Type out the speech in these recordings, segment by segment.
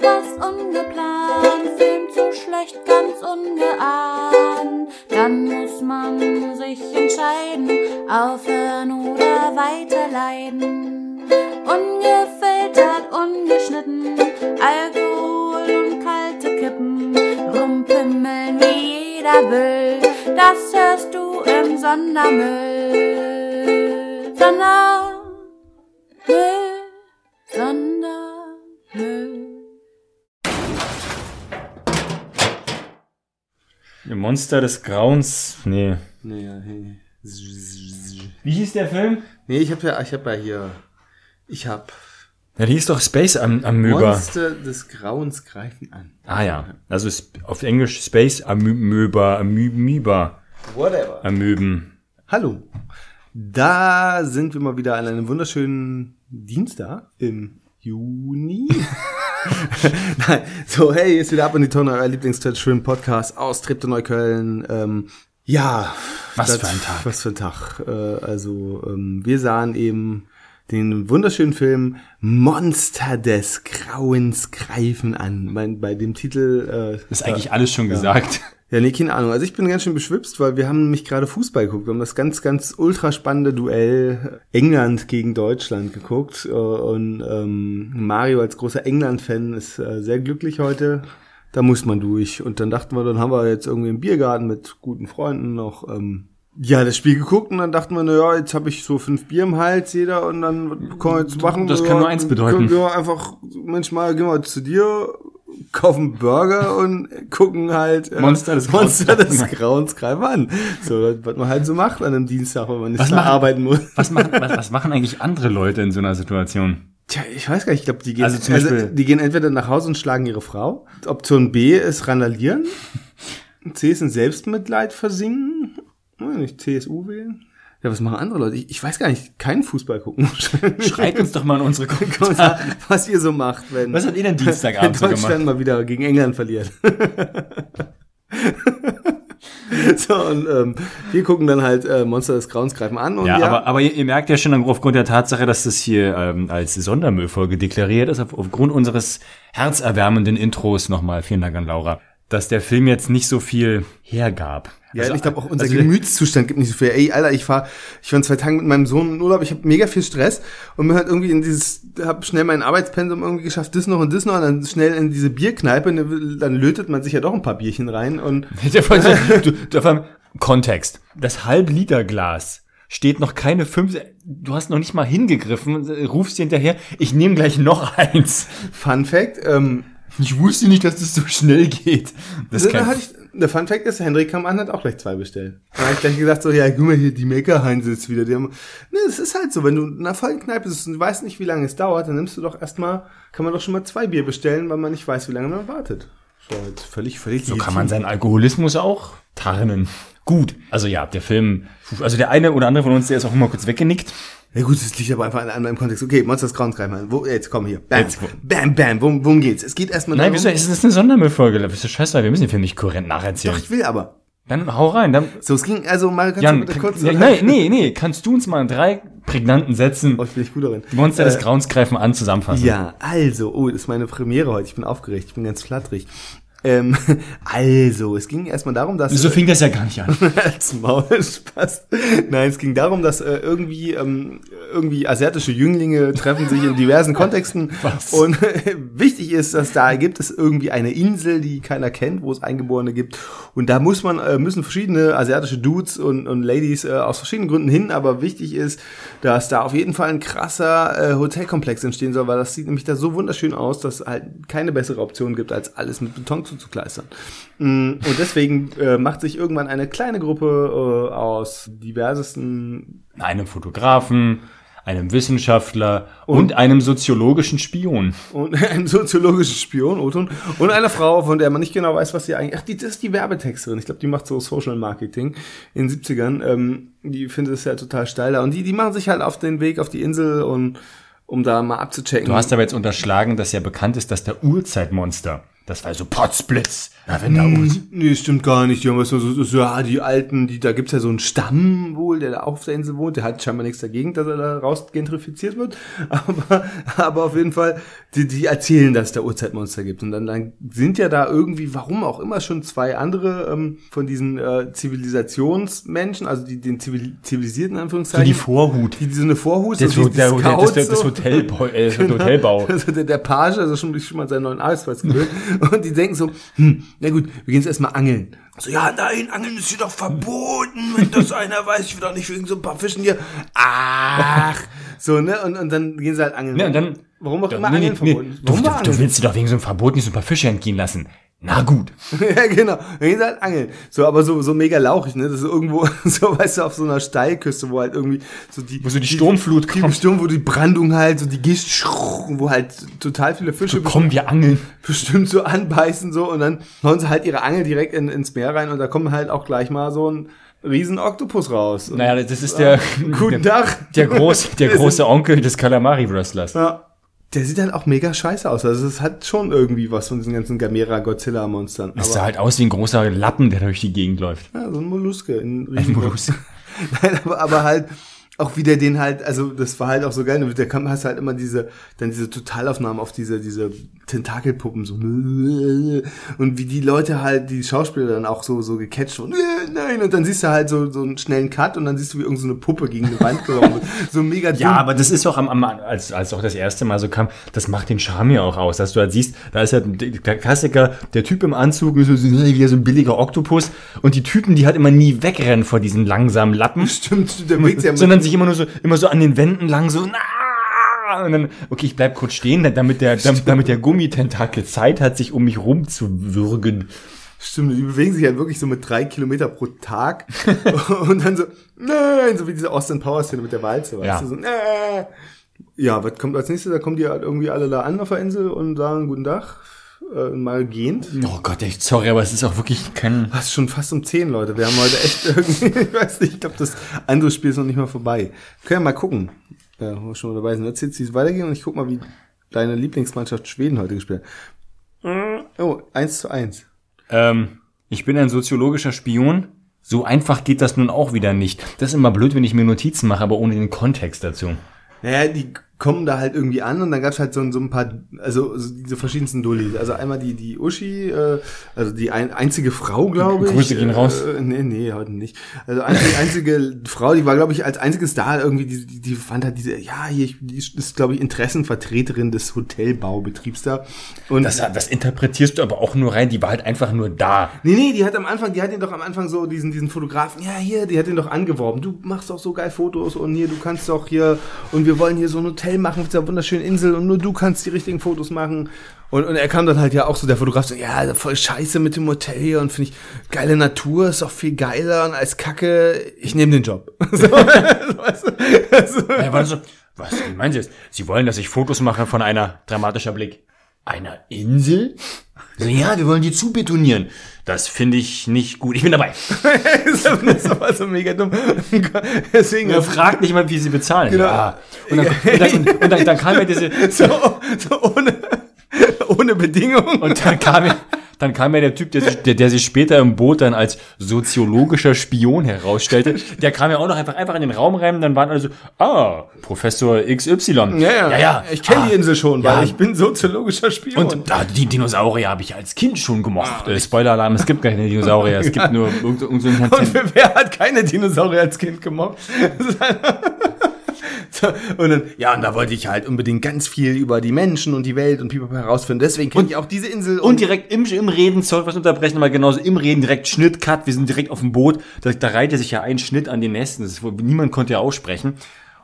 etwas ungeplant, Film zu schlecht, ganz ungeahnt. Dann muss man sich entscheiden, aufhören oder weiterleiden. Ungefiltert, ungeschnitten, Alkohol und kalte Kippen, rumpimmeln wie jeder will. Das hörst du im. Sondermüll, Sondermüll. Monster des Grauens. Nee. Nee, hey. Wie hieß der Film? nee ich habe ja, ich habe ja hier, ich habe Ja, die hieß doch Space Am Amöba. Monster des Grauens greifen an. Ah ja. Also auf Englisch Space Amöba, Amöba, Whatever. Amöben. Hallo. Da sind wir mal wieder an einem wunderschönen Dienstag im Juni. Nein, so, hey, ist wieder ab in die Tonne, euer Lieblings-Schwimmen Podcast aus Treptow Neukölln. Ähm, ja. Was für ein Tag. Was für ein Tag. Äh, also, ähm, wir sahen eben den wunderschönen Film Monster des Grauens greifen an. Mein, bei dem Titel äh, Ist eigentlich alles schon gesagt. Ja, nee, keine Ahnung. Also ich bin ganz schön beschwipst, weil wir haben nämlich gerade Fußball geguckt. Wir haben das ganz, ganz ultra spannende Duell England gegen Deutschland geguckt. Äh, Und ähm, Mario als großer England-Fan ist äh, sehr glücklich heute. Da muss man durch. Und dann dachten wir, dann haben wir jetzt irgendwie im Biergarten mit guten Freunden noch ähm, ja, das Spiel geguckt und dann dachten wir, na ja, jetzt habe ich so fünf Bier im Hals, jeder, und dann was können wir jetzt machen. Das Ja, kann nur eins bedeuten. Können wir einfach, manchmal gehen wir zu dir, kaufen Burger und gucken halt äh, Monster des Monster Grauens. des Grauens greifen an. So, was man halt so macht an einem Dienstag, wenn man nicht Was machen- arbeiten muss. Was machen, was, was machen eigentlich andere Leute in so einer Situation? Tja, ich weiß gar nicht, ich glaube, die gehen, Also also zum Beispiel- die gehen entweder nach Hause und schlagen ihre Frau. Option B ist randalieren. C ist in Selbstmitleid versinken. Nicht CSU wählen. Ja, was machen andere Leute? Ich, ich weiß gar nicht, keinen Fußball gucken. Schreibt uns doch mal in unsere Kommentare. Kommentar, was ihr so macht, wenn Was habt ihr denn Dienstagabend so wenn Deutschland gemacht? mal wieder gegen England verliert. so, und ähm, wir gucken dann halt äh, Monster des Grauens greifen an. Und Ja, ja, aber, aber ihr, ihr merkt ja schon aufgrund der Tatsache, dass das hier ähm, als Sondermüllfolge deklariert ist, auf, aufgrund unseres herzerwärmenden Intros nochmal, vielen Dank an Laura, dass der Film jetzt nicht so viel hergab. Ja, Also, ich glaube auch unser also- Gemütszustand gibt nicht so viel. Ey, Alter, ich war, ich war in zwei Tagen mit meinem Sohn in Urlaub, ich habe mega viel Stress und mir halt irgendwie in dieses, habe schnell mein Arbeitspensum irgendwie geschafft, das noch und das noch und dann schnell in diese Bierkneipe, ne, dann lötet man sich ja doch ein paar Bierchen rein und du, du, allem Kontext. Das Halb-Liter-Glas steht noch keine fünf, du hast noch nicht mal hingegriffen, rufst dir hinterher, ich nehme gleich noch eins. Fun Fact, ähm, Ich wusste nicht, dass das so schnell geht. Das da hatte ich, der Fun Fact ist, Henrik kam an, hat auch gleich zwei bestellt. Da habe ich gleich gesagt, so, ja, guck mal hier, die Meckerheinz ist wieder. Die haben, ne, es ist halt so, wenn du in einer vollen Kneipe bist und du weißt nicht, wie lange es dauert, dann nimmst du doch erstmal, kann man doch schon mal zwei Bier bestellen, weil man nicht weiß, wie lange man wartet. So, jetzt völlig, völlig so kann man seinen Alkoholismus auch tarnen. Gut. Also ja, der Film, also der eine oder andere von uns, der ist auch immer kurz weggenickt. Ja gut, das liegt aber einfach an, meinem Kontext. Okay, Monster des Grauens greifen. Wo, jetzt komm hier. Bam, Jetzt, bam, bam. Worum, worum geht's? Es geht erstmal Nein, darum. wieso? Es ist eine Sondermüllfolge. Du scheiße, wir müssen den Film nicht kohärent nacherzählen. Doch, ich will aber. Dann hau rein. Dann, So, es ging, also mal ganz Jan, bitte kurz. ja, nein, nee, nee, kannst du uns mal in drei prägnanten Sätzen Oh, ich bin nicht gut darin. Monster des Äh, Grauens greifen an zusammenfassen? Ja, also, oh, das ist meine Premiere heute. Ich bin aufgeregt, ich bin ganz flatterig. Ähm, also, es ging erstmal darum, dass So fing das ja gar nicht an. als Maul Spaß. Nein, es ging darum, dass äh, irgendwie ähm, irgendwie asiatische Jünglinge treffen sich in diversen Kontexten Was? und äh, wichtig ist, dass da gibt es irgendwie eine Insel, die keiner kennt, wo es Eingeborene gibt und da muss man äh, müssen verschiedene asiatische Dudes und, und Ladies äh, aus verschiedenen Gründen hin, aber wichtig ist, dass da auf jeden Fall ein krasser äh, Hotelkomplex entstehen soll, weil das sieht nämlich da so wunderschön aus, dass halt keine bessere Option gibt, als alles mit Beton zuzukleistern. Mm, Und deswegen äh, macht sich irgendwann eine kleine Gruppe äh, aus diversesten Einem Fotografen, einem Wissenschaftler und, einem soziologischen Spion. und einem soziologischen Spion, Oton, und einer Frau, von der man nicht genau weiß, was sie eigentlich. Ach, die, das ist die Werbetexterin. Ich glaube, die macht so Social Marketing in den 70ern. Ähm, die findet es ja total steil da. Und die, die machen sich halt auf den Weg auf die Insel und um da mal abzuchecken. Du hast aber jetzt unterschlagen, dass ja bekannt ist, dass der Urzeitmonster Das war so Potzblitz. Na, wenn da uns. Nee, stimmt gar nicht. Die haben was so, so, so, ja, die Alten, die, da gibt's ja so einen Stamm wohl, der da auch auf der Insel wohnt. Der hat scheinbar nichts dagegen, dass er da raus gentrifiziert wird. Aber, aber auf jeden Fall, die, die erzählen, dass es da Urzeitmonster gibt. Und dann, dann sind ja da irgendwie, warum auch immer, schon zwei andere ähm, von diesen äh, Zivilisationsmenschen, also die den zivil zivilisierten So Anführungszeichen. die Vorhut. die, die so eine Vorhut, Das, so der, die- der, der, das, Scouts das so. Hotelbau. Äh, das Genau. Hotelbau. Also der, der Page, also schon, schon mal seinen neuen Arbeitsplatz gewöhnt. und die denken so, hm, na gut, wir gehen jetzt erstmal angeln. So, ja, nein, angeln ist hier doch verboten. Wenn das einer weiß, ich will doch nicht wegen so ein paar Fischen hier. Ach, so, ne? Und, und dann gehen sie halt angeln. Ja, und dann. Warum auch immer nee, Angeln nee, verboten? Du, Warum du, war du Angeln? willst dir doch wegen so einem Verbot nicht so ein paar Fische entgehen lassen. Na gut. ja, genau. Dann gehen sie halt angeln. So, aber so, so mega lauchig, ne? Das ist irgendwo, so, weißt du, auf so einer Steilküste, wo halt irgendwie so die, Wo so die Sturmflut die, kommt. die Sturm, wo die Brandung halt, so die Gischt, wo halt total viele Fische Kommen wir angeln. bestimmt so anbeißen so und dann hauen sie halt ihre Angel direkt in, ins Meer rein und da kommt halt auch gleich mal so ein riesen Oktopus raus. Und, Naja, das ist der, Guten der, Tag. der, groß, der große Onkel des Kalamari-Wrestlers. Ja. Der sieht halt auch mega scheiße aus. Also es hat schon irgendwie was von diesen ganzen Gamera-Godzilla-Monstern. Das sah halt aus wie ein großer Lappen, der durch die Gegend läuft. ja, so ein Molluske. In Ein riesen- Mollusk. Nein, aber, aber halt auch wieder den halt, also das war halt auch so geil. Da kam hast halt immer diese, dann diese Totalaufnahmen auf diese, diese Tentakelpuppen so und wie die Leute halt, die Schauspieler dann auch so, so gecatcht wurden. Nein, und dann siehst du halt so, so einen schnellen Cut und dann siehst du, wie irgendeine so eine Puppe gegen eine Wand geworfen wird. So mega Ja, aber das ist doch am, am als, als auch das erste Mal so kam, das macht den Charme ja auch aus, dass du halt siehst, da ist ja der Klassiker, der Typ im Anzug, so, so, wieder so ein billiger Oktopus und die Typen, die halt immer nie wegrennen vor diesen langsamen Lappen, Stimmt, der bringt ja mit. sondern sich immer nur so, immer so an den Wänden lang so, na, und dann, okay, ich bleib kurz stehen, damit der, damit, damit der Gummitentakel Zeit hat, sich um mich rumzuwürgen. Stimmt, die bewegen sich halt wirklich so mit drei Kilometer pro Tag und dann so, nein, so wie diese Austin Power Szene mit der Walze, weißt Ja. du, so, nein. Ja, was kommt als nächstes? Da kommen die halt irgendwie alle da an auf der Insel und sagen guten Tag, äh, mal gehend. Oh Gott, echt, sorry, aber es ist auch wirklich kein, Das ist schon fast um 10, Leute. Wir haben heute echt irgendwie, ich weiß nicht, ich glaube, das andere Spiel ist noch nicht mal vorbei. Können ja mal gucken, ja, wo wir schon mal dabei sind. Erzählst du, wie es weitergeht und ich guck mal, wie deine Lieblingsmannschaft Schweden heute gespielt hat. Oh, 1 zu 1. Ähm, ich bin ein soziologischer Spion. So einfach geht das nun auch wieder nicht. Das ist immer blöd, wenn ich mir Notizen mache, aber ohne den Kontext dazu. Naja, die kommen da halt irgendwie an und dann gab's halt so, so ein paar, also so diese verschiedensten Dullis. Also einmal die, die Uschi, äh, also die ein, einzige Frau, glaube ich. Grüße gehen raus. Äh, nee, nee, heute nicht. Also einzige, einzige Frau, die war, glaube ich, als einziges da irgendwie, die, die, die fand halt diese, ja, hier, die ist, glaube ich, Interessenvertreterin des Hotelbaubetriebs da. Und Das, das interpretierst du aber auch nur rein, die war halt einfach nur da. Nee, nee, die hat am Anfang, die hat ihn doch am Anfang so diesen, diesen Fotografen, ja, hier, die hat ihn doch angeworben. Du machst doch so geil Fotos und hier, du kannst doch hier, und wir wollen hier so ein Hotel machen auf dieser wunderschönen Insel und nur du kannst die richtigen Fotos machen. Und, und er kam dann halt ja auch so, der Fotograf so, ja, voll scheiße mit dem Hotel hier und finde ich, geile Natur ist doch viel geiler als Kacke, ich nehme den Job. so, weißt du? also, Er war so, was, meinen Sie jetzt? Sie wollen, dass ich Fotos mache von einer, dramatischer Blick, einer Insel? So, ja, wir wollen die zubetonieren. Das finde ich nicht gut. Ich bin dabei. das war so mega dumm. Deswegen, Er fragt nicht mal, wie sie bezahlen. Genau. Ja. Und, dann, und, dann, und, und dann, kam ja diese, so, so ohne, ohne Bedingungen. Und dann kam ja, dann kam ja der Typ, der sich, der, der sich später im Boot dann als soziologischer Spion herausstellte. Der kam ja auch noch einfach, einfach in den Raum rein, dann waren alle so, ah, Professor XY. Ja, ja, ja. ja. Ich kenne ah, die Insel schon, ja. weil ich bin soziologischer Spion. Und ah, die Dinosaurier habe ich als Kind schon gemocht. Äh, Spoiler-Alarm, es gibt keine Dinosaurier. Es gibt nur irgend, irgend so ein Und wer hat keine Dinosaurier als Kind gemobbt? Und dann, ja, und da wollte ich halt unbedingt ganz viel über die Menschen und die Welt und Pipapo herausfinden. Deswegen kenne ich auch diese Insel. Und direkt im, im Reden, sorry, was unterbrechen, aber genauso im Reden direkt Schnitt, Cut, wir sind direkt auf dem Boot. Da, da reihte sich ja ein Schnitt an den Nächsten. Ist, niemand konnte ja aussprechen.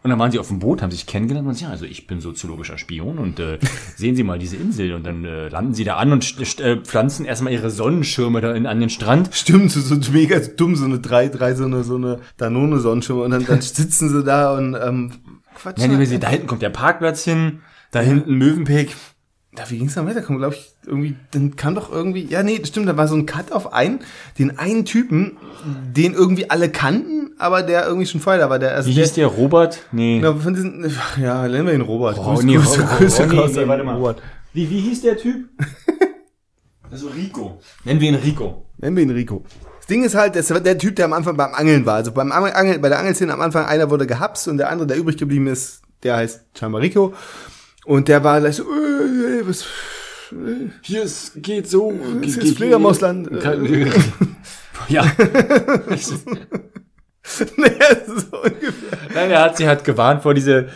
Und dann waren sie auf dem Boot, haben sich kennengelernt und sagen, ja, also ich bin soziologischer Spion und äh, sehen Sie mal diese Insel. Und dann äh, landen sie da an und äh, pflanzen erstmal ihre Sonnenschirme da in, an den Strand. Stimmt, so, so mega dumm, so eine drei, drei, so eine, so eine Danone-Sonnenschirme. Und dann, dann sitzen sie da und ähm, quatschen. Ja, nee, sie, da hinten kommt der Parkplatz hin, da hinten Mövenpick. Da, wie ging's dann weiter? Kommt, glaube ich, irgendwie, dann kam doch irgendwie, ja, nee, stimmt, da war so ein Cut auf einen, den einen Typen, den irgendwie alle kannten, aber der irgendwie schon vorher da war. Der, also Wie der, hieß der? Robert? Nee. Ja, von diesen, ja, nennen wir ihn Robert. Oh, nee, Grüße, oh, oh, Grüße oh, nee, warte mal. Robert. Wie, wie hieß der Typ? Also Rico. Nennen wir ihn Rico. Nennen wir ihn Rico. Das Ding ist halt, das war der Typ, der am Anfang beim Angeln war. Also beim Angeln, bei der Angelszene am Anfang einer wurde gehapst und der andere, der übrig geblieben ist, der heißt scheinbar Rico. Und der war gleich so, äh, äh, was, Hier es geht so. das ist Fledermausland. Ja. naja, so ungefähr. Nein, er hat sie halt gewarnt vor diese,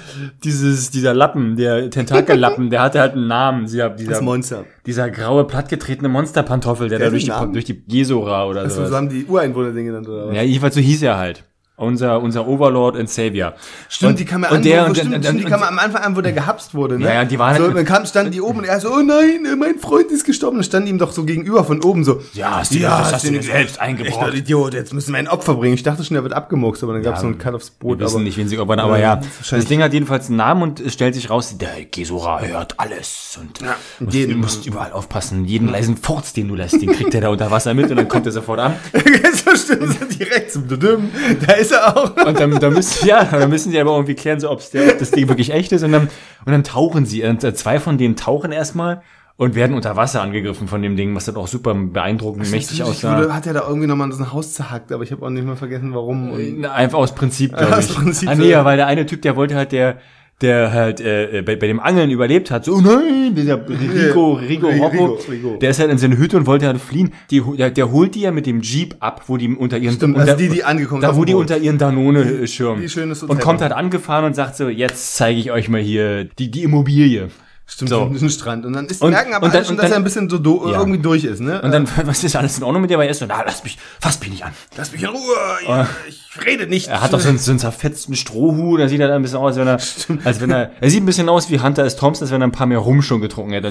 dieses, dieser Lappen, der Tentakellappen, der hatte halt einen Namen, dieser, Das dieser, Monster. dieser graue, plattgetretene Monsterpantoffel, der, Der da durch die, durch die Gesora oder Also, so so. haben die Ureinwohner den genannt, oder was? Ja, jedenfalls so hieß er halt. Unser, unser Overlord and Savior. Stimmt, Und- die kam ja und an, der, wo, und, stimmt, und, stimmt, und, die kam am Anfang an, wo der gehapst wurde, ne? Ja, ja, die waren so, halt- dann kam, standen die oben und er so, oh nein, mein Freund ist gestorben. Dann standen die ihm doch so gegenüber von oben so, Ja, hast du- das hast du dir selbst eingebrockt. Echt ein Idiot, jetzt müssen wir ein Opfer bringen. Ich dachte schon, er wird abgemuxt, aber dann gab es Ja, so ein Cut aufs Wir Brot. wissen aber nicht, wen sie opfern, aber Ja, ja. das Ding hat jedenfalls einen Namen und es stellt sich raus, der Gesora hört alles und musst, jeden- du musst überall aufpassen. Jeden leisen Furz, den du lässt, den kriegt er da unter Wasser mit und dann kommt er sofort an. so stimmt, so direkt zum Dudüm. Da ist er auch. Und dann, dann müssen, ja, dann müssen sie aber irgendwie klären, so, ob das Ding wirklich echt ist. Und dann, und dann tauchen sie. Und äh, zwei von denen tauchen erstmal und werden unter Wasser angegriffen von dem Ding, was dann auch super beeindruckend, mächtig Ich aussah. wurde, hat er da irgendwie nochmal so ein Haus zerhackt, aber ich habe auch nicht mehr vergessen, warum. Und Na, Einfach aus Prinzip, glaube Aus ich. Prinzip, ah, nee, ja, weil der eine Typ, der wollte halt, der, der halt äh, bei, bei dem Angeln überlebt hat, so, oh nein, dieser Rico, Rico, Rico, Rico. der ist halt in seine Hütte und wollte halt fliehen. Die, der, der holt die ja mit dem Jeep ab, wo die unter ihren, Stimmt, unter, also die, die angekommen da wo die unter ihren Danone äh, schirmen. Und kommt halt angefahren und sagt so, jetzt zeige ich euch mal hier die, die Immobilie. Stimmt, So. so. ein Strand. Und dann ist, Und- merken aber und dann- schon, dass dann- er ein bisschen so do, Ja. irgendwie durch ist, ne? Und dann, was ist alles in Ordnung mit dir? Aber er ist so, na, lass mich, fass mich nicht an. lass mich in Ruhe, ja, ich rede nicht. Er hat doch so einen, so einen zerfetzten Strohhut, da sieht er ein bisschen aus, als wenn er, als wenn er, er sieht ein bisschen aus wie Hunter S. Thompson, als wenn er ein paar mehr Rum schon getrunken hätte.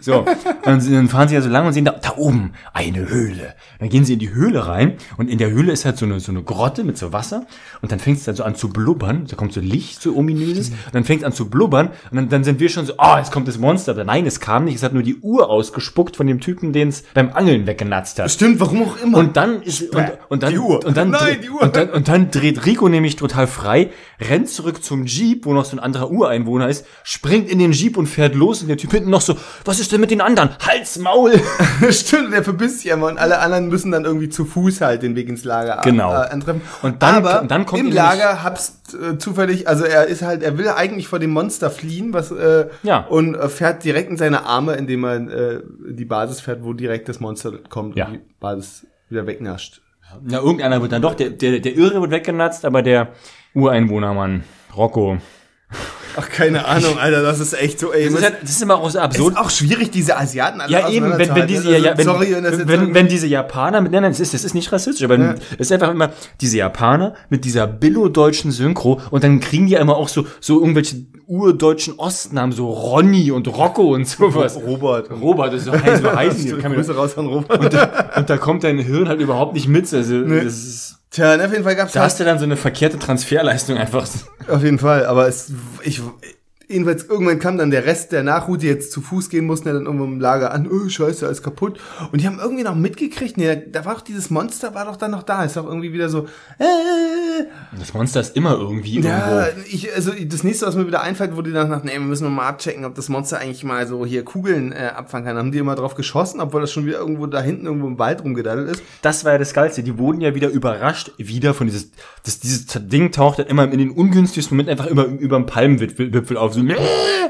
So, und dann fahren sie ja so lang und sehen da, da oben eine Höhle. Dann gehen sie in die Höhle rein und in der Höhle ist halt so eine, so eine Grotte mit so Wasser und dann fängt es dann so an zu blubbern, da kommt so Licht, so ominöses, und dann fängt es an zu blubbern und dann, dann sind wir schon so, oh, jetzt kommt das Monster. Aber nein, es kam nicht, es hat nur die Uhr ausgespuckt von dem Typen, den es beim Angeln weggenatzt hat. Stimmt, warum auch immer. Und dann ist und, und dann Die Uhr. und dann Nein, die Uhr. Und, dann, und dann dreht Rico nämlich total frei, rennt zurück zum Jeep, wo noch so ein anderer Ureinwohner ist, springt in den Jeep und fährt los und der Typ hinten noch so, was ist denn mit den anderen? Hals Maul. Stimmt, der verbisst sich immer und alle anderen müssen dann irgendwie zu Fuß halt den Weg ins Lager Genau. äh, antreffen. Und dann- Aber und dann kommt im Lager hab's äh, zufällig, also er ist halt, er will eigentlich vor dem Monster fliehen, was äh, Ja. und äh, fährt direkt in seine Arme, indem er äh, die Basis fährt, wo direkt das Monster kommt Ja. und die Basis wieder wegnascht. Na, irgendeiner wird dann doch, der, der, der Irre wird weggenatzt, aber der Ureinwohnermann, Rocco. Ach, keine Ahnung, Alter, das ist echt so, ey. Das ist, halt, das ist immer auch so absurd. ist auch schwierig, diese Asiaten alle Ja, eben, wenn, wenn diese, ja, Also, wenn, sorry, wenn wenn, wenn diese Japaner mit, nein, nein, das ist, das ist nicht rassistisch, aber es ist einfach immer diese Japaner mit dieser billo-deutschen Synchro und dann kriegen die ja immer auch so, so irgendwelche urdeutschen Ostnamen, so Ronny und Rocco und sowas. Robert. Robert, das ist so heiß, so heißen die. Grüße raus an Robert. Und da, und da kommt dein Hirn halt überhaupt nicht mit. Also, das ist, Tja, auf jeden Fall gab's da hast du dann so eine verkehrte Transferleistung einfach. Auf jeden Fall, aber es, ich, jedenfalls irgendwann kam dann der Rest der Nachhut, die jetzt zu Fuß gehen mussten, ja dann irgendwo im Lager an, oh scheiße, alles kaputt. Und die haben irgendwie noch mitgekriegt, nee, da war doch dieses Monster, war doch dann noch da, ist doch irgendwie wieder so, äh, Das Monster ist immer irgendwie ja, irgendwo. ich, also das nächste, was mir wieder einfällt, die dann dachten, nee, wir müssen mal abchecken, ob das Monster eigentlich mal so hier Kugeln äh, abfangen kann. Haben die immer drauf geschossen, obwohl das schon wieder irgendwo da hinten irgendwo im Wald rumgedaddelt ist. Das war ja das Geilste. Die wurden ja wieder überrascht, wieder von dieses, das, dieses Ding taucht dann immer in den ungünstigsten Moment einfach immer über dem Palmenwipfel auf. So,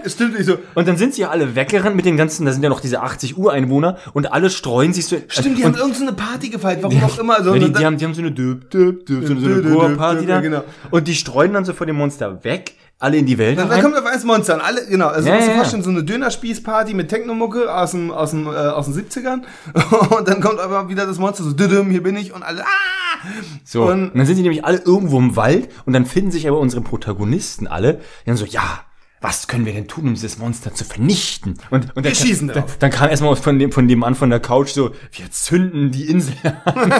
Es stimmt nicht so. und dann sind sie ja alle weggerannt mit den ganzen, da sind ja noch diese 80 Ureinwohner und alle streuen sich so. Stimmt, die und, haben irgendeine so eine Party gefeiert, warum auch immer. So, die, haben, die haben so eine Döp, Döp, Döp, so eine, Döp, da. genau. Und die streuen dann so vor dem Monster weg, alle in die Welt Dann, dann kommt auf eins Monster und alle, genau, also Ja, musst du ja, dir ja. vorstellen, so eine Dönerspießparty mit Technomucke aus dem, aus dem, äh, aus den 70ern und dann kommt aber wieder das Monster so, düdüm, hier bin ich und alle, ah! So, und, Und, dann sind die nämlich alle irgendwo im Wald und dann finden sich aber unsere Protagonisten alle, die dann so, ja, was können wir denn tun, um dieses Monster zu vernichten? Und, und Wir dann, schießen dann, drauf. dann kam erstmal von dem, von dem an von der Couch so, wir zünden die Insel an.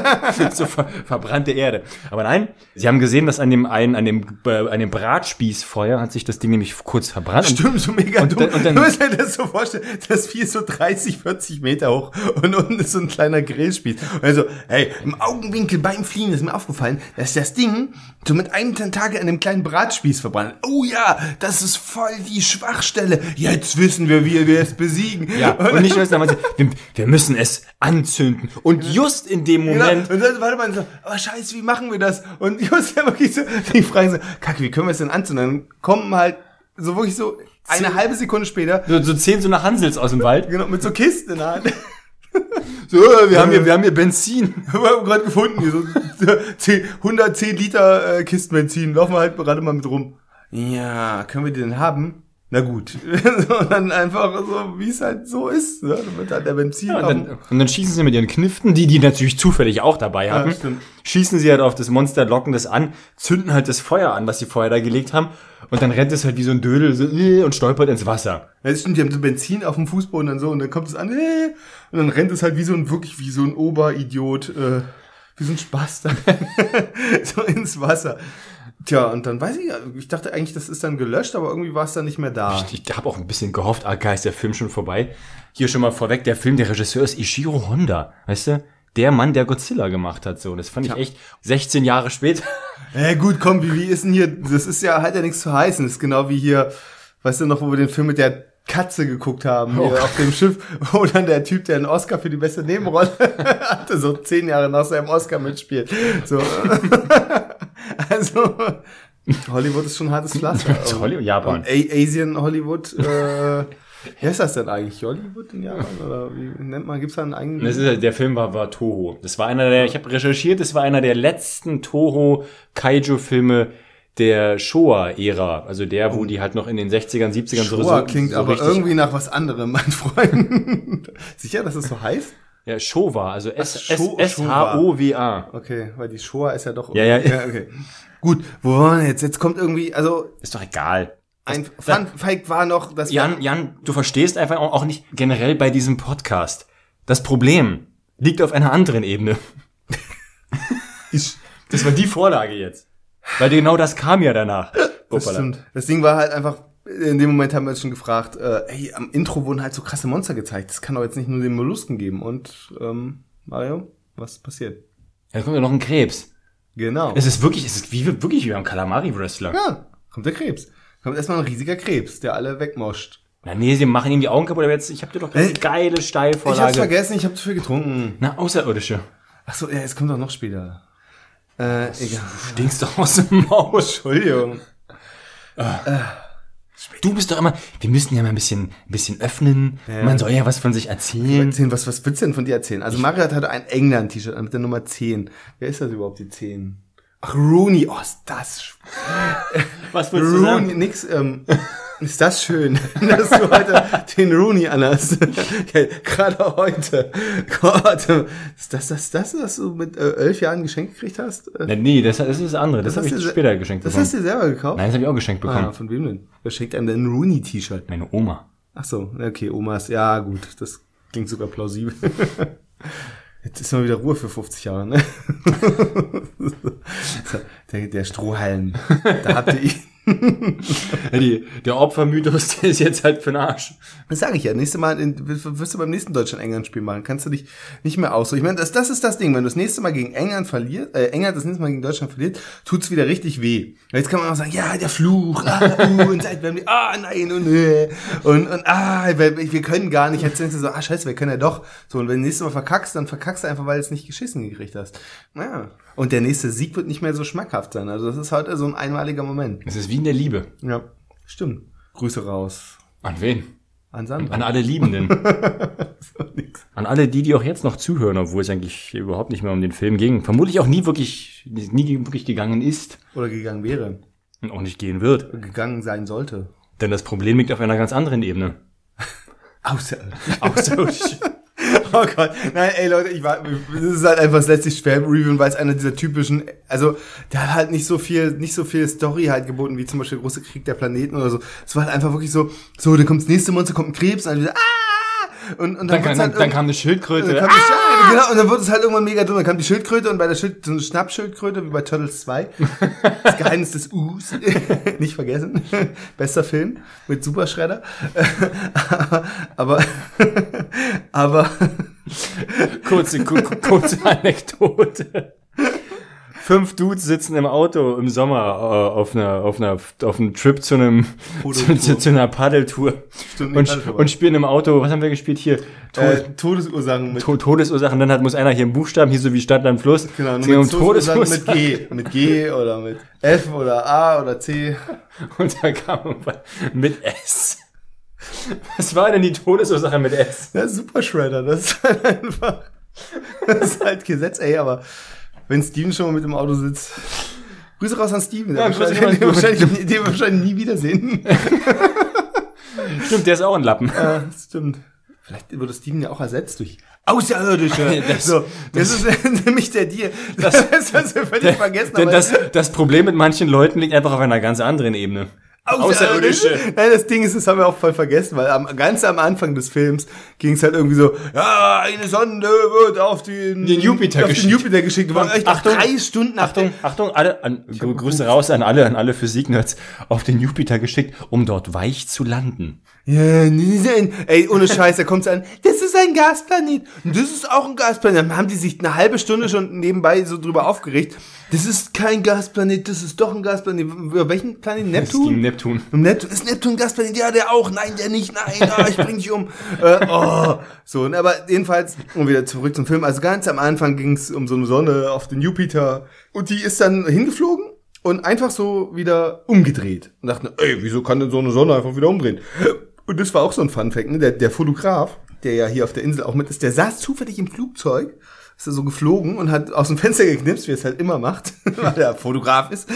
so ver, verbrannte Erde. Aber nein, sie haben gesehen, dass an dem einen, an dem, äh, an dem Bratspießfeuer hat sich das Ding nämlich kurz verbrannt. Stimmt, so mega Und dumm. dann- und dann- du musst dir das so vorstellen, das Vieh ist so 30, 40 Meter hoch und unten ist so ein kleiner Grillspieß. Und also, hey, im Augenwinkel beim Fliegen ist mir aufgefallen, dass das Ding so mit einem Tentakel an dem kleinen Bratspieß verbrannt. Oh ja, das ist voll die Schwachstelle. Jetzt wissen wir, wie wir es besiegen. Ja, und nicht nur das, wir, wir müssen es anzünden. Und just in dem Genau. Moment, Und dann warte mal so, oh scheiße, wie machen wir das? Und just ja wirklich so, die fragen so, kacke, wie können wir es denn anzünden? Dann kommen halt so wirklich so eine Zehn- halbe Sekunde später, so, so zehn so nach Hansels aus dem Wald. genau, mit so Kisten in der Hand. So, wir haben hier, wir haben hier Benzin. Wir haben gerade gefunden, hier so 10, 110 Liter äh, Kisten Benzin. Laufen wir halt gerade mal mit rum. Ja, können wir die denn haben? Na gut. und dann einfach so, wie es halt so ist. Ne? Dann wird halt der Benzin Ja, und, dann, und dann schießen sie mit ihren Kniften, die die natürlich zufällig auch dabei hatten, stimmt. schießen sie halt auf das Monster, locken das an, zünden halt das Feuer an, was sie vorher da gelegt haben, und dann rennt es halt wie so ein Dödel so, äh, und stolpert ins Wasser. Ja, das stimmt, die haben so Benzin auf dem Fußboden und so und dann kommt es an äh, und dann rennt es halt wie so ein, wirklich wie so ein Oberidiot, äh, wie so ein Spaß dann so ins Wasser. Tja, und dann weiß ich, ich dachte eigentlich, das ist dann gelöscht, aber irgendwie war es dann nicht mehr da. Ich habe auch ein bisschen gehofft, ah, ist der Film schon vorbei. Hier schon mal vorweg, der Film, der Regisseur ist Ishiro Honda, weißt du? Der Mann, der Godzilla gemacht hat, so. Das fand ich echt 16 Jahre später. Ja gut, komm, wie, wie ist denn hier, das ist ja, hat ja nichts zu heißen, das ist genau wie hier, weißt du noch, wo wir den Film mit der Katze geguckt haben, hier auf dem Schiff, wo dann der Typ, der einen Oscar für die beste Nebenrolle hatte, so zehn Jahre nach seinem Oscar mitspielt. So. also, Hollywood ist schon hartes Pflaster. Hollywood, Japan. Und A Asian Hollywood, äh, wie heißt das denn eigentlich? Hollywood in Japan? Oder wie nennt man, gibt's da einen eigenen? Das ist, der Film war, war Toho. Das war einer der, ich habe recherchiert, das war einer der letzten Toho Kaiju-Filme der Showa-Ära. Also der, wo die halt noch in den 60ern, 70ern so, Showa so, klingt so aber irgendwie nach was anderem, mein Freund. Sicher, dass es so heißt? Ja, Showa, also S-H-O-W-A. Okay, weil die Shoah ist ja doch. Ja, ja. okay. Gut, wo waren wir jetzt? Jetzt kommt irgendwie, also Ist doch egal. ein Fun Fact war noch, dass Jan, Jan, du verstehst einfach auch nicht generell bei diesem Podcast. Das Problem liegt auf einer anderen Ebene. das war die Vorlage jetzt. Weil genau das kam ja danach. das stimmt. Das Ding war halt einfach, in dem Moment haben wir uns schon gefragt, äh, ey, am Intro wurden halt so krasse Monster gezeigt. Das kann doch jetzt nicht nur den Mollusken geben. Und ähm, Mario, was passiert? Da kommt ja noch ein Krebs. Genau. Es ist wirklich, es ist wie, wirklich wie beim Kalamari-Wrestler. ja, kommt der Krebs. Kommt erstmal ein riesiger Krebs, der alle wegmoscht. Na nee, sie machen ihm die Augen kaputt, aber jetzt, ich hab dir doch eine Äh, geile Ich hab's Steilvorlage. vergessen, ich habe zu viel getrunken. Na, Außerirdische. Ach so, ja, es kommt doch noch später. Äh, egal. Stinkst doch aus dem Maus. Entschuldigung. Du bist doch immer, wir müssen ja mal ein bisschen, ein bisschen öffnen. Man soll ja was von sich erzählen. Erzählen, was, was willst du denn von dir erzählen? Also Mario hatte ein England-T-Shirt an mit der Nummer 10. Wer ist das überhaupt, die 10? Ach, Rooney. Oh, ist das Was willst du Rooney, sagen? nix, ähm, ist das schön, dass du heute den Rooney anhast. ja, Gerade heute. Gott, ist das das, das, was du mit äh, elf Jahren geschenkt gekriegt hast? Äh, nee, das, das ist das andere. Das, hast habe ich später geschenkt Das bekommen. hast du dir selber gekauft? Nein, das habe ich auch geschenkt bekommen. Ah, von wem denn? Wer schenkt einem denn ein Rooney-T-Shirt? Meine Oma. Ach so, okay, Omas, ja gut, das klingt sogar plausibel. Jetzt ist mal wieder Ruhe für 50 Jahre, ne? Der, der Strohhalm, da habt ihr ihn. Die, der Opfermythos, der ist jetzt halt für den Arsch. Das sage ich ja. Nächste Mal in, wirst du beim nächsten Deutschland-England-Spiel machen. Kannst du dich nicht mehr aus. Ich meine, das, das ist das Ding. Wenn du das nächste Mal gegen England verlierst, äh, England das nächste Mal gegen Deutschland verliert, tut's wieder richtig weh. Jetzt kann man auch sagen, ja, der Fluch, ah, uh, und seit wir ah, nein, und, äh, und, und, ah, wir, wir können gar nicht. Jetzt denkst du so, ah, scheiße, wir können ja doch. So, und wenn du nächstes Mal verkackst, dann verkackst du einfach, weil du es nicht geschissen gekriegt hast. Naja. Und der nächste Sieg wird nicht mehr so schmackhaft sein. Also, das ist heute so ein einmaliger Moment. Das ist wie in der Liebe. Ja, stimmt. Grüße raus. An wen? An Sandra. An alle Liebenden. An alle die, die auch jetzt noch zuhören, obwohl es eigentlich überhaupt nicht mehr um den Film ging. Vermutlich auch nie wirklich, nie wirklich gegangen ist Oder gegangen wäre. und auch nicht gehen wird. gegangen sein sollte. Denn das Problem liegt auf einer ganz anderen Ebene. Außer. Außerirdisch. Oh Gott. Nein, ey Leute, ich war, das ist halt einfach das letzte Reviewen, weil es einer dieser typischen, also, der hat halt nicht so viel, nicht so viel Story halt geboten, wie zum Beispiel Große Krieg der Planeten oder so. Es war halt einfach wirklich so, so, dann kommt das nächste Monster, kommt ein Krebs, und dann wieder, ah! Und, und Dann, wird's kam, halt dann, dann kam eine Schildkröte. dann kam die Schild- genau, und dann wurde es halt irgendwann mega dumm. Dann kam die Schildkröte und bei der Schild, so eine Schnappschildkröte, wie bei Turtles 2. Das Geheimnis des Us. Nicht vergessen. Bester Film mit Superschredder. Aber, aber, kurze, ku- kurze Anekdote. Fünf Dudes sitzen im Auto im Sommer äh, auf einer auf einer auf einem Trip zu einem zu, zu, zu einer Paddeltour und, und spielen im Auto. Was haben wir gespielt hier? Tod, Äh, Todesursachen mit, To- Todesursachen. Dann hat muss einer hier einen Buchstaben hier so wie Stadt Land Fluss. genau, nur mit um Todesursachen mit. G. Mit G oder mit F oder A oder C. Und da kam mit S. Was war denn die Todesursache mit S? Ja, Super Shredder, das ist halt einfach. Das ist halt Gesetz, ey, aber wenn Steven schon mal mit im Auto sitzt. Grüße raus an Steven, Ja, der wahrscheinlich, den, raus. wahrscheinlich, den wir wahrscheinlich nie wiedersehen. Stimmt, der ist auch ein Lappen. Ja, das stimmt. Vielleicht wurde Steven ja auch ersetzt durch Außerirdische. Das- so, das, ist nämlich der Deal. Das, das wir völlig vergessen. Denn das, das Problem mit manchen Leuten liegt einfach auf einer ganz anderen Ebene. Außerirdische. Nein, das Ding ist, das haben wir auch voll vergessen, weil am, ganz am Anfang des Films ging es halt irgendwie so, ja, eine Sonde wird auf den, Den Jupiter auf geschickt. Den Jupiter geschickt. Waren echt Achtung, drei Stunden nach Achtung, Achtung, alle, an, Grü- Grüße raus an alle, an alle Physik-Nerds auf den Jupiter geschickt, um dort weich zu landen. Ja, ey, ohne Scheiß, da kommt's an, das ist ein Gasplanet und das ist auch ein Gasplanet. Dann haben die sich eine halbe Stunde schon nebenbei so drüber aufgeregt. Das ist kein Gasplanet, das ist doch ein Gasplanet. Über welchen Planet? Das ging Neptun? Neptun. Um Neptun, ist Neptun ein Gasplanet? Ja, der auch. Nein, der nicht. Nein, ah, ich bring dich um. äh, oh. So, und aber jedenfalls, um wieder zurück zum Film. Also ganz am Anfang ging's um so eine Sonne auf den Jupiter. Und die ist dann hingeflogen und einfach so wieder umgedreht. Und dachten, ey, wieso kann denn so eine Sonne einfach wieder umdrehen? Und das war auch so ein Fun-Fact, ne? Der, der Fotograf, der ja hier auf der Insel auch mit ist, der saß zufällig im Flugzeug, ist er so geflogen und hat aus dem Fenster geknipst, wie er es halt immer macht, weil er Fotograf ist.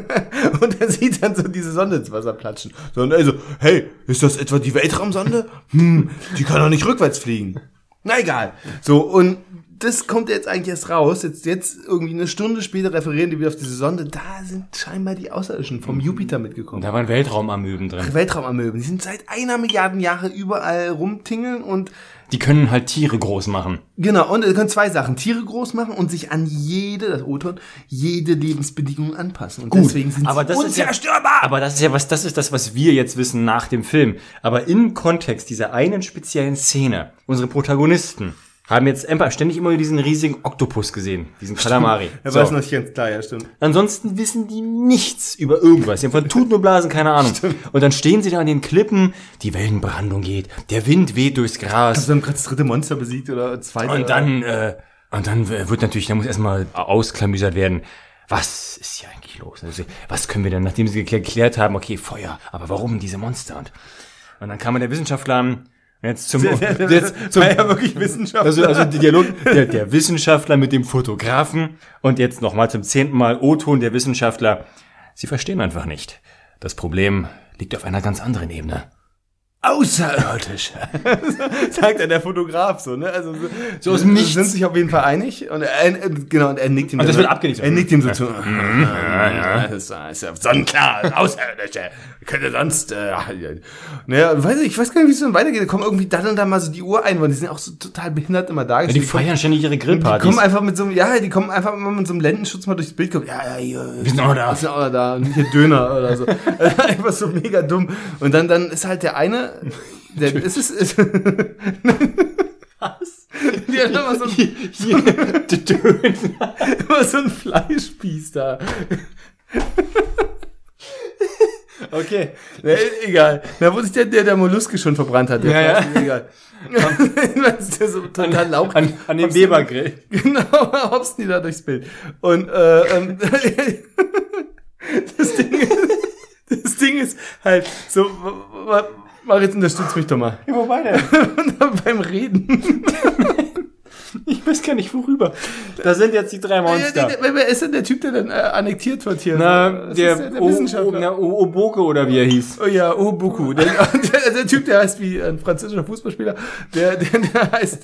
und er sieht dann so diese Sonde ins Wasser platschen. So, und also, hey, ist das etwa die Weltraumsonde? Hm, die kann doch nicht rückwärts fliegen. Na egal. So, und das kommt jetzt eigentlich erst raus. Jetzt, jetzt irgendwie eine Stunde später referieren die wieder auf diese Sonde. Da sind scheinbar die Außerirdischen vom Jupiter mitgekommen. Da waren Weltraumamöben drin. Weltraumamöben. Die sind seit einer Milliarden Jahre überall rumtingeln und Die können halt Tiere groß machen. genau, und sie können zwei Sachen. Tiere groß machen und sich an jede, das O-Ton, jede Lebensbedingung anpassen. Und deswegen sind aber sie das ist ja- unzerstörbar. Aber das ist ja was, das ist das, was wir jetzt wissen nach dem Film. Aber im Kontext dieser einen speziellen Szene, unsere Protagonisten haben jetzt einfach ständig immer diesen riesigen Oktopus gesehen, diesen Kalamari. Er So. weiß noch nicht ganz klar, ja, stimmt. Ansonsten wissen die nichts über irgendwas. Die haben von Tuten und Blasen keine Ahnung. Und dann stehen sie da an den Klippen, die Wellenbrandung geht, der Wind weht durchs Gras. Wir haben gerade das dritte Monster besiegt oder zweite. Und dann, äh, und dann wird natürlich, da muss erstmal ausklamüsert werden. Was ist hier eigentlich los? Also, was können wir denn, nachdem sie geklärt- geklärt haben, okay, Feuer, aber warum diese Monster? Und, und dann kam der Wissenschaftler an, jetzt zum, jetzt zum, ja wirklich Wissenschaft. also, also der Dialog, der, der Wissenschaftler mit dem Fotografen und jetzt nochmal zum zehnten Mal O-Ton der Wissenschaftler. Sie verstehen einfach nicht. Das Problem liegt auf einer ganz anderen Ebene. außerirdisch. Sagt ja der Fotograf so, ne? Also so, So aus Nichts. sind sich auf jeden Fall einig und er, er- genau und er nickt ihm. Und das dann- wird abgenickt. Er nickt ihm so zu. Ja, ja. Das ist, ist ja sonnenklar, außerirdische. Könnte sonst. Äh, ja. naja, weiß ich, ich weiß gar nicht, wie es dann weitergeht. Da kommen irgendwie dann und dann mal so die Uhr ein, weil die sind auch so total behindert immer da. Ja, die feiern ständig ihre die Grillpartys. kommen einfach mit so einem, ja, die kommen einfach immer mit so einem Lendenschutz mal durchs Bild. Kommen, ja, ja, hier, Wir sind auch da. Wir sind auch da. Und hier Döner oder so. einfach so mega dumm. Und dann, dann ist halt der eine, der, ist es, ist, Was? Die hat immer so ein, Hier, Döner. immer so ein Fleischspieß da. Okay. Na, egal. Da wo sich der, der, der Molluske schon verbrannt hat. Der Ja, ja. Egal. das ist der so total lauch. An, an dem Webergrill. Genau, hopsen die da durchs Bild. Und äh, ähm, das, Ding ist, das Ding ist halt so, w- w- Marit, unterstütz mich doch mal. Wobei denn? Beim Reden. Ich weiß gar nicht worüber. Da sind jetzt die drei Ja, Monster. der- der- Wer ist denn der Typ, der dann äh, annektiert wird hier? Na, Das der, ist der O- O- Wissenschaftler. na, O- Oboke oder wie er hieß. Oh ja, Obuku. Der, der, der Typ, der heißt wie ein französischer Fußballspieler. Der, der, der heißt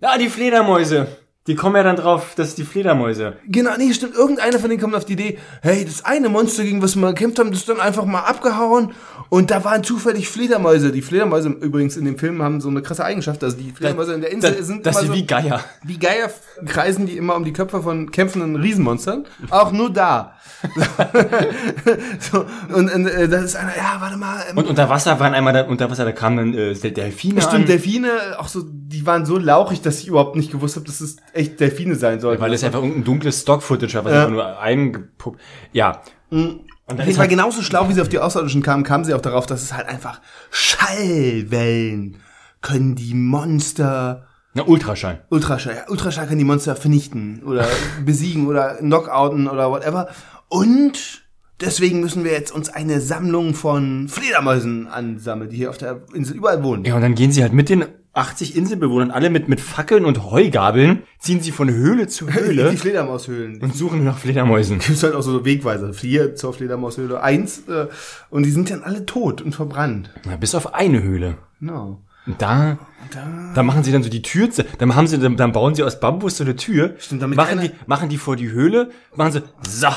Ah, die Fledermäuse. Die kommen ja dann drauf, das ist die Fledermäuse. Genau, nee, stimmt. Irgendeiner von denen kommt auf die Idee, hey, das eine Monster, gegen was wir mal gekämpft haben, das ist dann einfach mal abgehauen. Und da waren zufällig Fledermäuse. Die Fledermäuse übrigens in dem Film haben so eine krasse Eigenschaft. Also die Fledermäuse in der Insel Das, sind das immer ist so, wie Geier. wie Geier kreisen die immer um die Köpfe von kämpfenden Riesenmonstern. Auch nur da. so, und, und äh, das ist einer, ja, warte mal. Ähm, Und unter Wasser waren einmal, da, unter Wasser, da kamen dann äh, Del- Delfine Stimmt, an. Delfine, auch so, die waren so lauchig, dass ich überhaupt nicht gewusst habe, dass es echt Delfine sein sollten. Weil es einfach irgendein dunkles Stock-Footage war, was Ja. einfach nur eingepuppt. Ja. Und Auf dann ist Fall halt, genauso schlau, wie sie auf die Außerirdischen kamen, kamen sie auch darauf, dass es halt einfach Schallwellen können die Monster na, Ultraschall. Ultraschall, ja, Ultraschall kann die Monster vernichten oder besiegen oder knockouten oder whatever. Und deswegen müssen wir jetzt uns eine Sammlung von Fledermäusen ansammeln, die hier auf der Insel überall wohnen. Ja, und dann gehen sie halt mit den 80 Inselbewohnern, alle mit, mit Fackeln und Heugabeln, ziehen sie von Höhle zu Die Höhle Fledermaushöhlen. und suchen nach Fledermäusen. Gibt halt auch so Wegweiser. Vier zur Fledermaushöhle, eins. Äh, und die sind dann alle tot und verbrannt. Na, bis auf eine Höhle. Genau. Und da, da machen sie dann so die Tür, zu- dann haben sie, dann, dann bauen sie aus Bambus so eine Tür, Stimmt, damit machen die, machen die vor die Höhle, machen sie, so,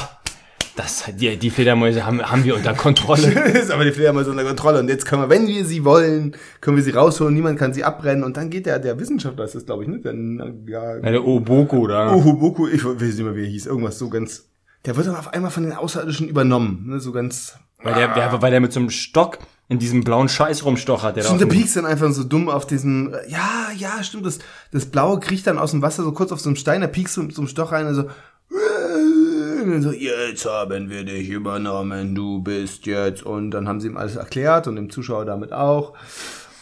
das, die, die Fledermäuse haben, haben wir unter Kontrolle. ist aber die Fledermäuse unter Kontrolle. Und jetzt können wir, wenn wir sie wollen, können wir sie rausholen. Niemand kann sie abbrennen. Und dann geht der, der Wissenschaftler, das ist glaube ich, ne? Der, ja, Na, der Oboko da. Uhuboku, ich weiß nicht mehr, wie er hieß. Irgendwas so ganz. Der wird dann auf einmal von den Außerirdischen übernommen. Ne? So ganz. Weil der, der, weil der mit so einem Stock in diesem blauen Scheiß rumstochert, der da Stimmt, der piekst dann einfach so dumm auf diesen. äh, Ja, ja, stimmt. Das, das Blaue kriecht dann aus dem Wasser so kurz auf so einen Stein. Der piekst so mit so einem Stoch rein. Und so. Und so, jetzt haben wir dich übernommen, du bist jetzt. Und dann haben sie ihm alles erklärt und dem Zuschauer damit auch.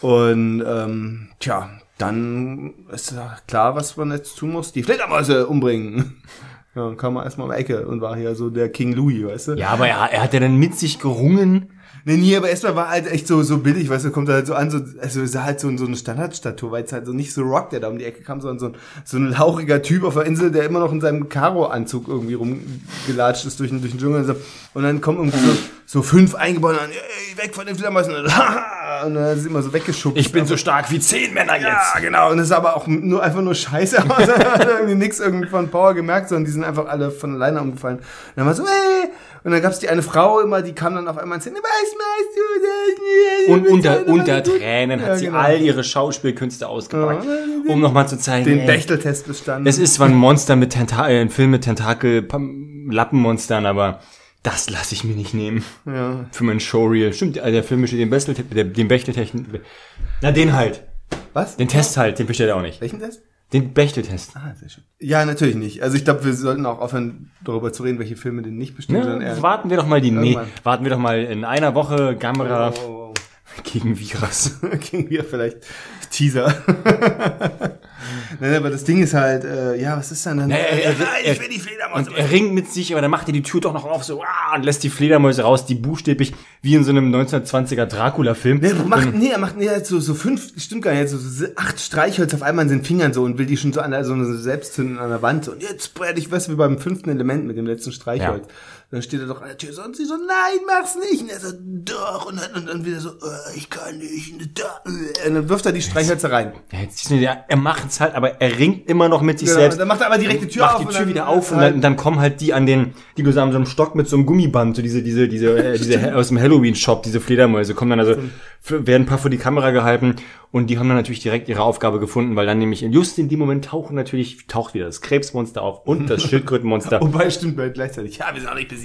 Und ähm, tja, dann ist klar, was man jetzt tun muss. Die Fledermäuse umbringen. Ja, dann kam er erstmal um die Ecke und war hier so der King Louis, weißt du? Ja, aber er, er hat ja dann mit sich gerungen. Nee, nee, aber erstmal war halt echt so, so billig, weißt du, kommt er halt so an, so, also es halt so, so eine Standardstatue, weil es halt so nicht so Rock, der da um die Ecke kam, sondern so ein, so ein lauchiger Typ auf der Insel, der immer noch in seinem Karo-Anzug irgendwie rumgelatscht ist durch den, durch den Dschungel und so. Und dann kommen irgendwie so, so fünf Eingeborene an, ey, weg von den Fledermäusen, und, und dann ist immer so weggeschubst. Ich bin so stark wie zehn Männer Ja, jetzt. genau. Und es ist aber auch nur einfach nur Scheiße. Aber er hat irgendwie nichts irgendwie von Power gemerkt, sondern die sind einfach alle von alleine umgefallen. Und dann war so, hey! Und dann gab's die eine Frau immer, die kam dann auf einmal ins Hin, was machst du denn? Und unter, unter Tränen hat Ja, sie genau. all ihre Schauspielkünste ausgepackt, um nochmal zu zeigen, den ey, Bechteltest bestanden. es ist zwar ein Monster mit Tentakel, äh, ein Film mit Tentakel, Lappenmonstern, aber das lasse ich mir nicht nehmen. ja. Für mein Showreel. Stimmt, äh, der Film besteht den Bestel, den Bechteltechnik, na, den halt. Was? Den Test halt, den besteht er auch nicht. Welchen Test? Den Bechteltest. Ah, sehr schön. Ja, natürlich nicht. Also ich glaube, wir sollten auch aufhören, darüber zu reden, welche Filme den nicht bestimmen, sondern Ja, eher. warten wir doch mal die, nee, Irgendwann. warten wir doch mal in einer Woche Gamera Oh, oh, oh. gegen Virus. Kriegen wir vielleicht Teaser. Nein, aber das Ding ist halt, äh, ja, was ist denn dann? Ja, er- er- Nein, er- ich will die Fledermaus. Und er ringt mit sich, aber dann macht er die Tür doch noch auf, so, ah, und lässt die Fledermäuse raus, die buchstäblich wie in so einem 1920er Dracula-Film. Nee, er macht, nee, er macht nee, so, so fünf, stimmt gar nicht, so, so acht Streichhölzer auf einmal in den Fingern so und will die schon so an der, so eine selbst zünden an der Wand. Und jetzt brät ich was wie beim fünften Element mit dem letzten Streichholz. Dann steht er doch an der Tür und sie so, nein, mach's nicht. Und er so, doch. Und dann, und dann wieder so, äh, ich kann nicht. Da. Und dann wirft er die Streichhölzer rein. Ja, er, macht es halt, aber er ringt immer noch mit sich Genau, selbst. dann macht er aber direkt die Tür macht auf die und Tür dann wieder auf und halt- dann, dann kommen halt die an den, die du so an so einem Stock mit so einem Gummiband, so diese, diese, diese, äh, diese aus dem Halloween-Shop, diese Fledermäuse, kommen dann also, werden ein paar vor die Kamera gehalten und die haben dann natürlich direkt ihre Aufgabe gefunden, weil dann nämlich just in dem Moment tauchen natürlich, taucht wieder das Krebsmonster auf und das Schildkrötenmonster. Wobei, stimmt bald gleichzeitig. Ja, wir sind auch nicht besiegt.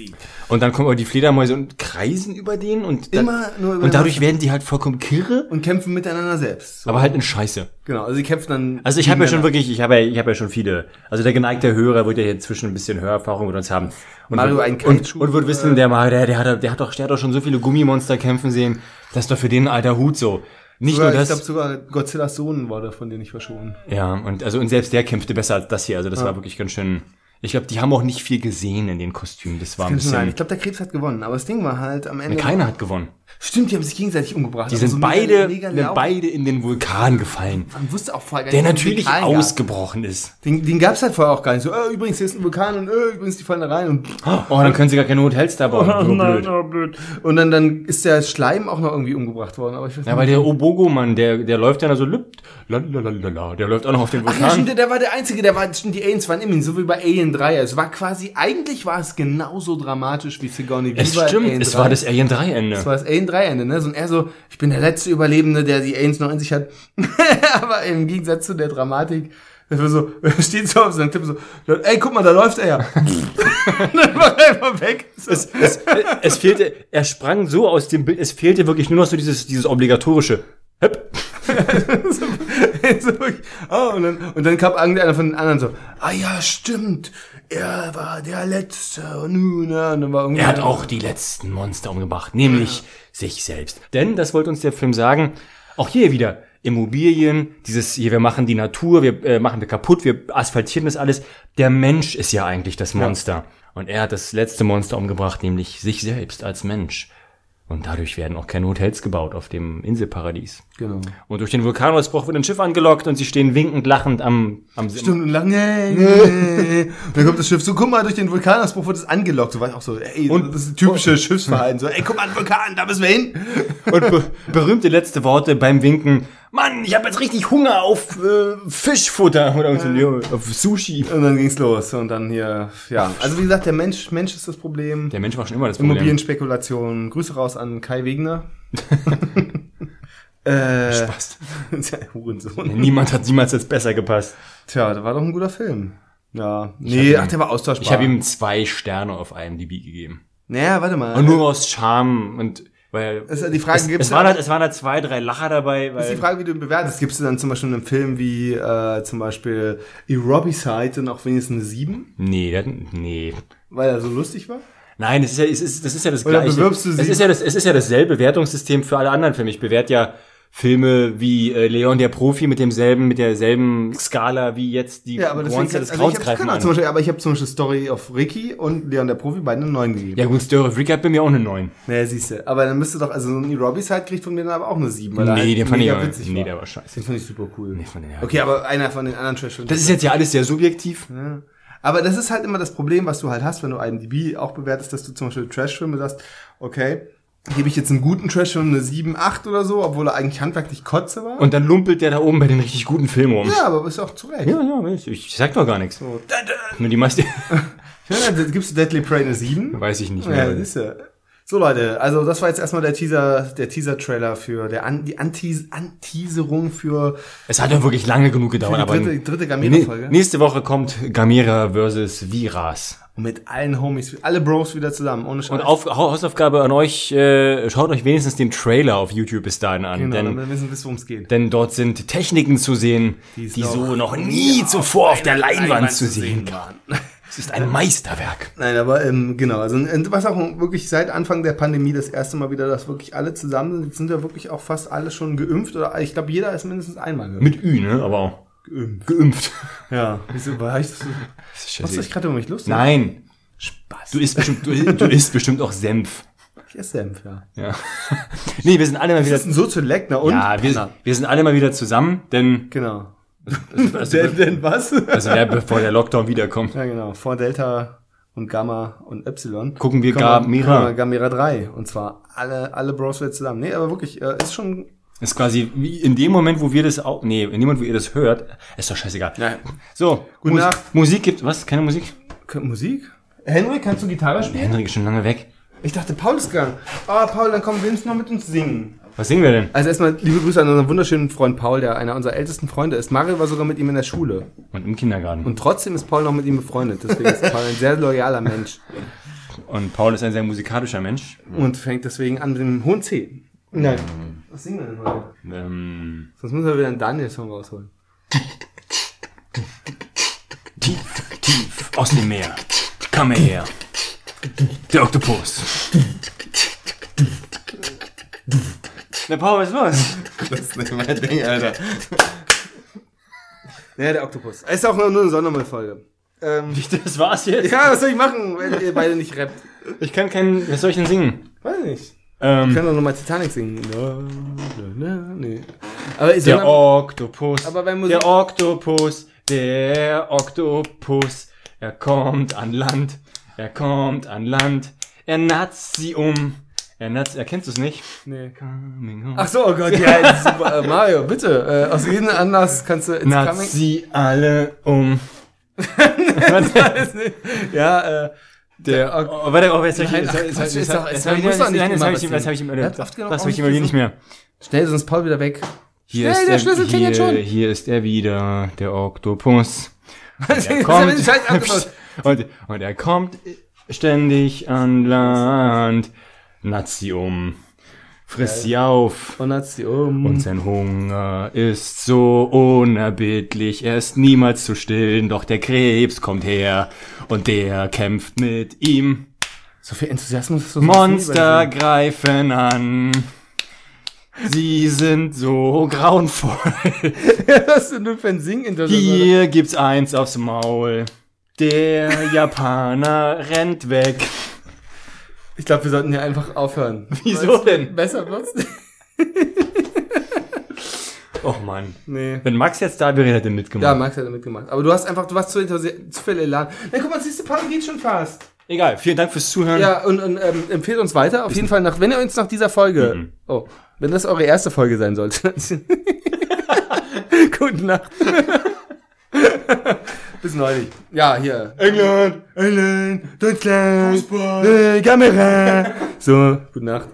Und dann kommen aber die Fledermäuse und kreisen über den und dann, Immer nur über und dadurch den- werden die halt vollkommen kirre, Und kämpfen miteinander selbst. So. aber halt in Scheiße. Genau, also sie kämpfen dann. Also ich habe ja schon wirklich, ich habe ja, ich habe ja schon viele. Also der geneigte Hörer wird ja hier inzwischen ein bisschen Hörerfahrung mit uns haben. Und Mario, wird, ein und, Kaiju, und wird wissen, der mal, der, der hat, der hat doch, der hat doch schon so viele Gummimonster kämpfen sehen. Das ist doch für den ein alter Hut so. Nicht Sogar, nur ich das. glaube sogar Godzillas Sohn war davon, den ich verschonen. ja, und also und selbst der kämpfte besser als das hier. Also das war wirklich ganz schön. Ich glaube, die haben auch nicht viel gesehen in den Kostümen. Das war ein Kann schon sein. bisschen. Ich glaube, der Krebs hat gewonnen. Aber das Ding war halt am Ende. Keiner hat gewonnen. Stimmt, die haben sich gegenseitig umgebracht. Die aber sind so beide, mega, sind mega laut. beide in den Vulkan gefallen, Man wusste auch vorher gar der nicht, es einen natürlich Vulkan gab. ausgebrochen ist. Den, den gab's halt vorher auch gar nicht. So, äh, übrigens, hier ist ein Vulkan und äh, übrigens, die fallen da rein und Oh, dann können sie gar keine Hotels da bauen. Oh, So nein, blöd. oh, blöd. Und dann, dann ist der Schleim auch noch irgendwie umgebracht worden. Aber ich weiß Ja, weil der Obogo-Mann, der, der läuft ja da so lübt. Lalalala, der läuft auch noch auf den Ach ja, Vulkan. stimmt, der, der war der Einzige, der war, stimmt, die Aliens waren immun, so wie bei Alien 3. Es war quasi, eigentlich war es genauso dramatisch wie Sigourney es Weaver in stimmt, Alien es 3. war das Alien 3 Ende. Das war das Alien 3 Ende, ne? So ein eher so, ich bin der letzte Überlebende, der die Aliens noch in sich hat. Aber im Gegensatz zu der Dramatik, das war so, er steht so auf seinem Tipp so, ey, guck mal, da läuft er ja. dann war er einfach weg. So. Es, es, es fehlte, er sprang so aus dem Bild, es fehlte wirklich nur noch so dieses, dieses obligatorische. Hüpp. so, ich, oh, und, dann, und dann kam irgendeiner von den anderen so, ah ja, stimmt, er war der Letzte. Und, ja, dann war Er hat auch die letzten Monster umgebracht, nämlich sich selbst. Denn, das wollte uns der Film sagen, auch hier wieder Immobilien, dieses hier, wir machen die Natur, wir äh, machen wir kaputt, wir asphaltieren das alles. Der Mensch ist ja eigentlich das Monster. Und er hat das letzte Monster umgebracht, nämlich sich selbst als Mensch. Und dadurch werden auch keine Hotels gebaut auf dem Inselparadies. Genau. Und durch den Vulkanausbruch wird ein Schiff angelockt und sie stehen winkend lachend am, am Stundenlang, nee, nee. Und dann kommt das Schiff so, guck mal, durch den Vulkanausbruch wird es angelockt. So war ich auch so, ey, und das ist typische Schiffsverhalten. So, ey, guck mal, ein Vulkan, da müssen wir hin. Und be berühmte letzte Worte beim Winken. Mann, ich habe jetzt richtig Hunger auf äh, Fischfutter oder so, ja, auf Sushi. Und dann ging's los. Und dann hier, ja. Also wie gesagt, der Mensch, Mensch ist das Problem. Der Mensch war schon immer das Problem. Immobilienspekulation. Grüße raus an Kai Wegner. äh, Spaß. Hurensohn. Niemand hat niemals jetzt besser gepasst. Tja, das war doch ein guter Film. Ja. Nee, hab ach, ihm- der war austauschbar. Ich habe ihm zwei Sterne auf IMDb gegeben. Naja, warte mal. Und nur aus Charme und weil ja die Frage, es, gibt's es, da- waren halt, es waren halt zwei, drei Lacher dabei, Das ist die weil Frage, wie du ihn bewertest. Gibst du dann zum Beispiel einen Film wie äh, zum Beispiel Aerobicide dann auch wenigstens eine 7, nee, nee. weil er so lustig war? Nein, das ist ja, es ist, das ist ja das Oder gleiche. bewirbst du sie- es ist ja das, es ist ja dasselbe Wertungssystem für alle anderen Filme. Ich bewerte ja Filme wie äh, Leon der Profi mit demselben, mit derselben Skala wie jetzt die Ja, aber deswegen, Monster des also ich an. zum Beispiel, aber ich habe zum Beispiel Story of Ricky und Leon der Profi beide eine 9 gegeben. Ja gut, Story of Rick hat bei mir auch eine 9. Naja, siehst du. Aber dann müsste doch, also so ein Aerobicide kriegt von mir dann aber auch eine 7. Weil Nee, halt den fand ich aber, witzig nee, war. der war scheiße. Den fand ich super cool. Nee, fand ich- ja. okay, aber einer von den anderen trash Das ist jetzt ja alles sehr subjektiv. Aber das ist halt immer das Problem, was du halt hast, wenn du IMDb auch bewertest, dass du zum Beispiel Trash-Filme sagst, okay, gebe ich jetzt einen guten Trash-Film eine 7, 8 oder so, obwohl er eigentlich handwerklich Kotze war. Und dann lumpelt der da oben bei den richtig guten Filmen rum. ja, aber ist auch zu Recht. Ja, ja, ich, ich sag doch gar nichts. Nur die meiste Ja, dann gibst du Deadly Prey eine 7. weiß ich nicht Ja, mehr. ist ja. So Leute, also das war jetzt erstmal der Teaser, der Teaser-Trailer für der An die Anteas Anteaserung für Es hat ja wirklich lange genug die gedauert, aber dritte, dritte Nee, Gamera-Folge. nächste Woche kommt Gamera versus Viras. Und mit allen Homies, alle Bros wieder zusammen, ohne Scheiß. Und auf, Hausaufgabe an euch, äh, schaut euch wenigstens den Trailer auf YouTube bis dahin an. genau, denn, damit wir wissen, worum es geht. denn dort sind Techniken zu sehen, die, es so noch nie zuvor auf der Leinwand zu sehen waren. Es ist ein Meisterwerk. Nein, aber ähm, genau, also was auch wirklich seit Anfang der Pandemie das erste Mal wieder, dass wirklich alle zusammen sind, Jetzt sind ja wirklich auch fast alle schon geimpft oder ich glaube, jeder ist mindestens einmal geimpft. Mit Ü, ne? Aber auch Geimpft. geimpft. Ja, wieso war ich das so? Machst du dich gerade über mich lustig? Nein. Spaß. Du isst bestimmt, du, du isst bestimmt auch Senf. Ich esse Senf, ja. Ja. nee, wir sind alle mal Das wieder, ist ein Soziolekt, na und? ja, wir, wir sind alle mal wieder zusammen, denn, Genau. also, Denn, denn was? also ja, bevor der Lockdown wiederkommt. ja, genau. Vor Delta und Gamma und Epsilon. Gucken wir wir- Gamera. wir Gamera 3. Und zwar alle, alle Bros zusammen. Nee, aber wirklich, äh, ist schon, Ist quasi wie in dem Moment, wo wir das auch, nee, in dem Moment, wo ihr das hört, ist doch scheißegal. Ja. So, Gute Mus Nacht. Musik gibt, was? Keine Musik? Musik? Henry, kannst du Gitarre spielen? Henrik ist schon lange weg. Ich dachte, Paul ist gegangen. Ah, Paul, dann komm, willst du noch mit uns singen? Was singen wir denn? Also erstmal liebe Grüße an unseren wunderschönen Freund Paul, der einer unserer ältesten Freunde ist. Mario war sogar mit ihm in der Schule. Und im Kindergarten. Und, Und trotzdem ist Paul noch mit ihm befreundet. Deswegen ist Paul ein sehr loyaler Mensch. Paul ist ein sehr musikalischer Mensch. Und fängt deswegen an mit dem hohen C. Nein. Was singen wir denn heute? Ähm, Sonst müssen wir wieder einen Daniel-Song rausholen. tief, tief aus dem Meer. Kam er her. Der Oktopus. Na Paul, was ist los? Das ist nicht mein Ding, Alter. Ja, der Oktopus. Ist auch nur eine Sondermüllfolge. Ähm, Das war's jetzt? ja, was soll ich machen, wenn ihr beide nicht rappt? Ich kann keinen, was soll ich denn singen? Weiß nicht. Ich Ähm, kann doch nochmal Titanic singen. Nee. Aber ich der Oktopus. Aber bei Musik- Der Oktopus. Der Oktopus. Er kommt an Land. Er kommt an Land. Er natzt sie um. Er natzt, erkennst du es nicht? Nee. Coming home. Ach so, oh Gott, ja, das ist super. Äh, Mario, bitte. Äh, aus jedem Anlass kannst du ins Natzt sie alle um. Ja, äh, Der, oh, warte, oh, jetzt hab ich, jetzt, jetzt, jetzt, jetzt, ich, jetzt immer hab was ich, jetzt hab ich, das hab ich auch immer nicht nicht mehr. schnell, sonst Paul wieder weg. Hier Schnell, ist der er, Schlüssel klingelt schon. hier ist er wieder, der Oktopus. Er ist kommt, und, und er kommt ständig an Land. Nazi um. Frisst sie auf. Und hat sie um. Und sein Hunger ist so unerbittlich, er ist niemals zu stillen, doch der Krebs kommt her und der kämpft mit ihm. so viel Enthusiasmus. du sonst Monster greifen an. Sie sind so grauenvoll. bei- Was ist denn nur ein Singen? Hier gibt's eins aufs Maul. Der Japaner rennt weg. Ich glaube, wir sollten hier einfach aufhören. Wieso Weil's denn? Besser wird's nicht. Och Mann. Nee. Wenn Max jetzt da wäre, hätte er mitgemacht. Ja, Max hat da mitgemacht. Aber du hast einfach, du warst zu, zu viel Elan. Na, guck mal, siehst du, Paul geht schon fast. Egal, vielen Dank fürs Zuhören. Ja, und, und ähm, empfehlt uns weiter. Auf jeden Fall nach, wenn ihr uns nach dieser Folge, Mhm. oh, wenn das eure erste Folge sein sollte. Gute Nacht. Bis neulich. Ja, hier. England, England, Deutschland, Fußball, Kamera. So, gute Nacht.